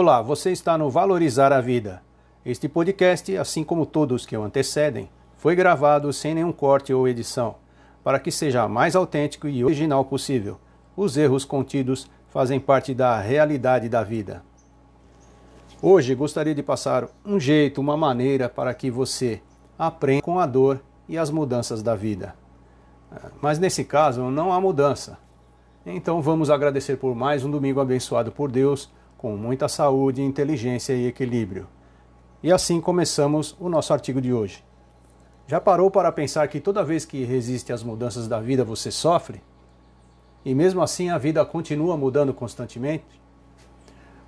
Olá, você está no Valorizar a Vida. Este podcast, assim como todos que o antecedem, foi gravado sem nenhum corte ou edição, para que seja mais autêntico e original possível. Os erros contidos fazem parte da realidade da vida. Hoje gostaria de passar um jeito, uma maneira para que você aprenda com a dor e as mudanças da vida. Mas nesse caso não há mudança. Então vamos agradecer por mais um domingo abençoado por Deus com muita saúde, inteligência e equilíbrio. E assim começamos o nosso artigo de hoje. Já parou para pensar que toda vez que resiste às mudanças da vida você sofre? E mesmo assim a vida continua mudando constantemente?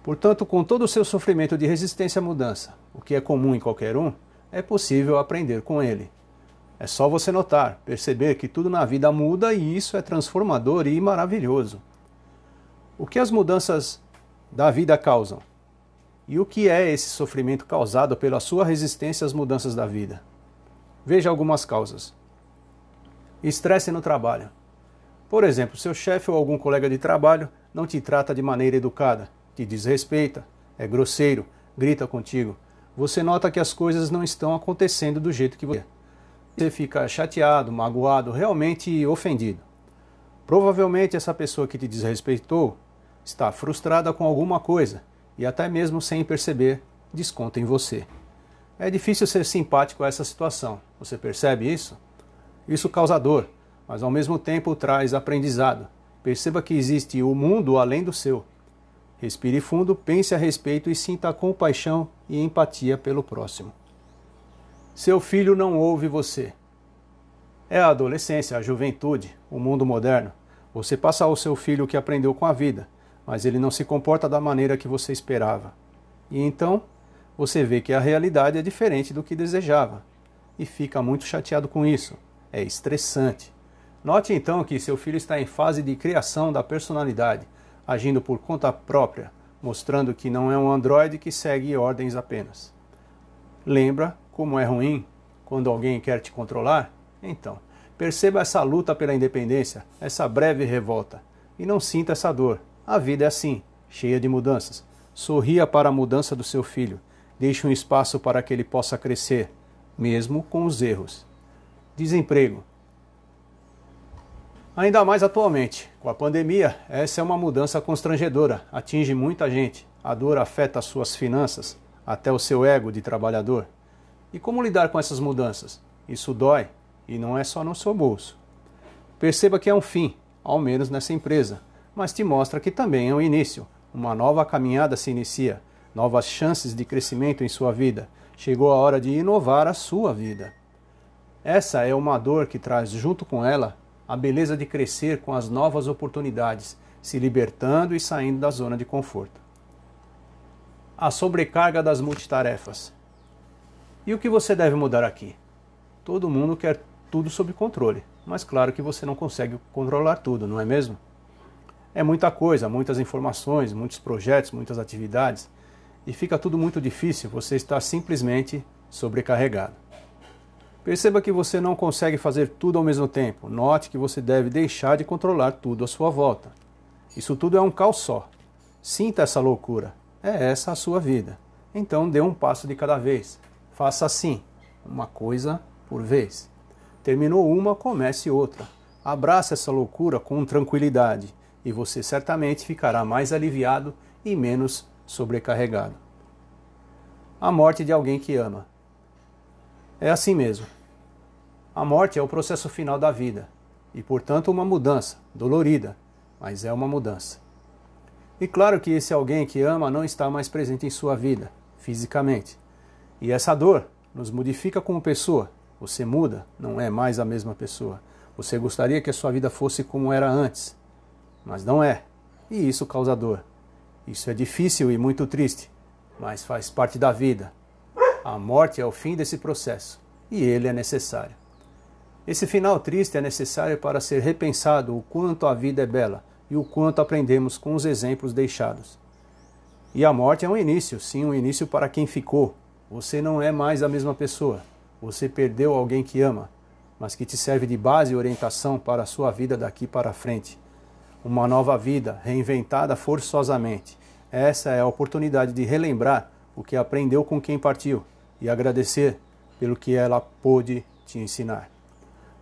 Portanto, com todo o seu sofrimento de resistência à mudança, o que é comum em qualquer um, é possível aprender com ele. É só você notar, perceber que tudo na vida muda e isso é transformador e maravilhoso. O que as mudanças da vida causam. E o que é esse sofrimento causado pela sua resistência às mudanças da vida? Veja algumas causas. Estresse no trabalho. Por exemplo, seu chefe ou algum colega de trabalho não te trata de maneira educada, te desrespeita, é grosseiro, grita contigo. Você nota que as coisas não estão acontecendo do jeito que você. Você fica chateado, magoado, realmente ofendido. Provavelmente essa pessoa que te desrespeitou está frustrada com alguma coisa e até mesmo sem perceber, desconta em você. É difícil ser simpático a essa situação, você percebe isso? Isso causa dor, mas ao mesmo tempo traz aprendizado. Perceba que existe o mundo além do seu. Respire fundo, pense a respeito e sinta compaixão e empatia pelo próximo. Seu filho não ouve você. É a adolescência, a juventude, o mundo moderno. Você passa ao seu filho o que aprendeu com a vida mas ele não se comporta da maneira que você esperava. E então você vê que a realidade é diferente do que desejava e fica muito chateado com isso. É estressante. Note então que seu filho está em fase de criação da personalidade, agindo por conta própria, mostrando que não é um androide que segue ordens apenas. Lembra como é ruim quando alguém quer te controlar? Então, perceba essa luta pela independência, essa breve revolta, e não sinta essa dor. A vida é assim, cheia de mudanças. Sorria para a mudança do seu filho. Deixe um espaço para que ele possa crescer, mesmo com os erros. Desemprego. Ainda mais atualmente, com a pandemia, essa é uma mudança constrangedora, atinge muita gente. A dor afeta as suas finanças, até o seu ego de trabalhador. E como lidar com essas mudanças? Isso dói e não é só no seu bolso. Perceba que é um fim, ao menos nessa empresa mas te mostra que também é um início. Uma nova caminhada se inicia, novas chances de crescimento em sua vida. Chegou a hora de inovar a sua vida. Essa é uma dor que traz junto com ela a beleza de crescer com as novas oportunidades, se libertando e saindo da zona de conforto. A sobrecarga das multitarefas. E o que você deve mudar aqui? Todo mundo quer tudo sob controle, mas claro que você não consegue controlar tudo, não é mesmo? É muita coisa, muitas informações, muitos projetos, muitas atividades, e fica tudo muito difícil, você está simplesmente sobrecarregado. Perceba que você não consegue fazer tudo ao mesmo tempo. Note que você deve deixar de controlar tudo à sua volta. Isso tudo é um caos só. Sinta essa loucura. É essa a sua vida. Então dê um passo de cada vez. Faça assim, uma coisa por vez. Terminou uma, comece outra. Abrace essa loucura com tranquilidade e você certamente ficará mais aliviado e menos sobrecarregado. A morte de alguém que ama. É assim mesmo. A morte é o processo final da vida e, portanto, uma mudança, dolorida, mas é uma mudança. E claro que esse alguém que ama não está mais presente em sua vida, fisicamente. E essa dor nos modifica como pessoa. Você muda, não é mais a mesma pessoa. Você gostaria que a sua vida fosse como era antes, mas não é. E isso causa dor. Isso é difícil e muito triste, mas faz parte da vida. A morte é o fim desse processo e ele é necessário. Esse final triste é necessário para ser repensado o quanto a vida é bela e o quanto aprendemos com os exemplos deixados. E a morte é um início, sim, um início para quem ficou. Você não é mais a mesma pessoa. Você perdeu alguém que ama, mas que te serve de base e orientação para a sua vida daqui para frente uma nova vida reinventada forçosamente, Essa é a oportunidade de relembrar o que aprendeu com quem partiu e agradecer pelo que ela pôde te ensinar.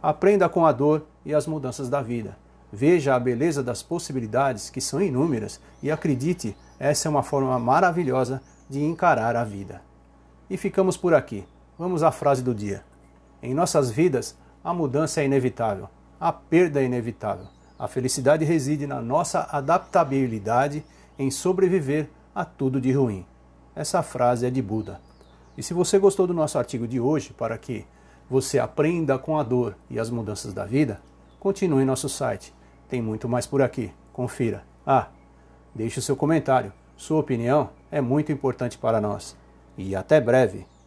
Aprenda com a dor e as mudanças da vida. Veja a beleza das possibilidades, que são inúmeras, e acredite, essa é uma forma maravilhosa de encarar a vida. E ficamos por aqui. Vamos à frase do dia. Em nossas vidas, a mudança é inevitável, a perda é inevitável. A felicidade reside na nossa adaptabilidade em sobreviver a tudo de ruim. Essa frase é de Buda. E se você gostou do nosso artigo de hoje, para que você aprenda com a dor e as mudanças da vida, continue em nosso site. Tem muito mais por aqui. Confira. Ah, deixe o seu comentário. Sua opinião é muito importante para nós. E até breve!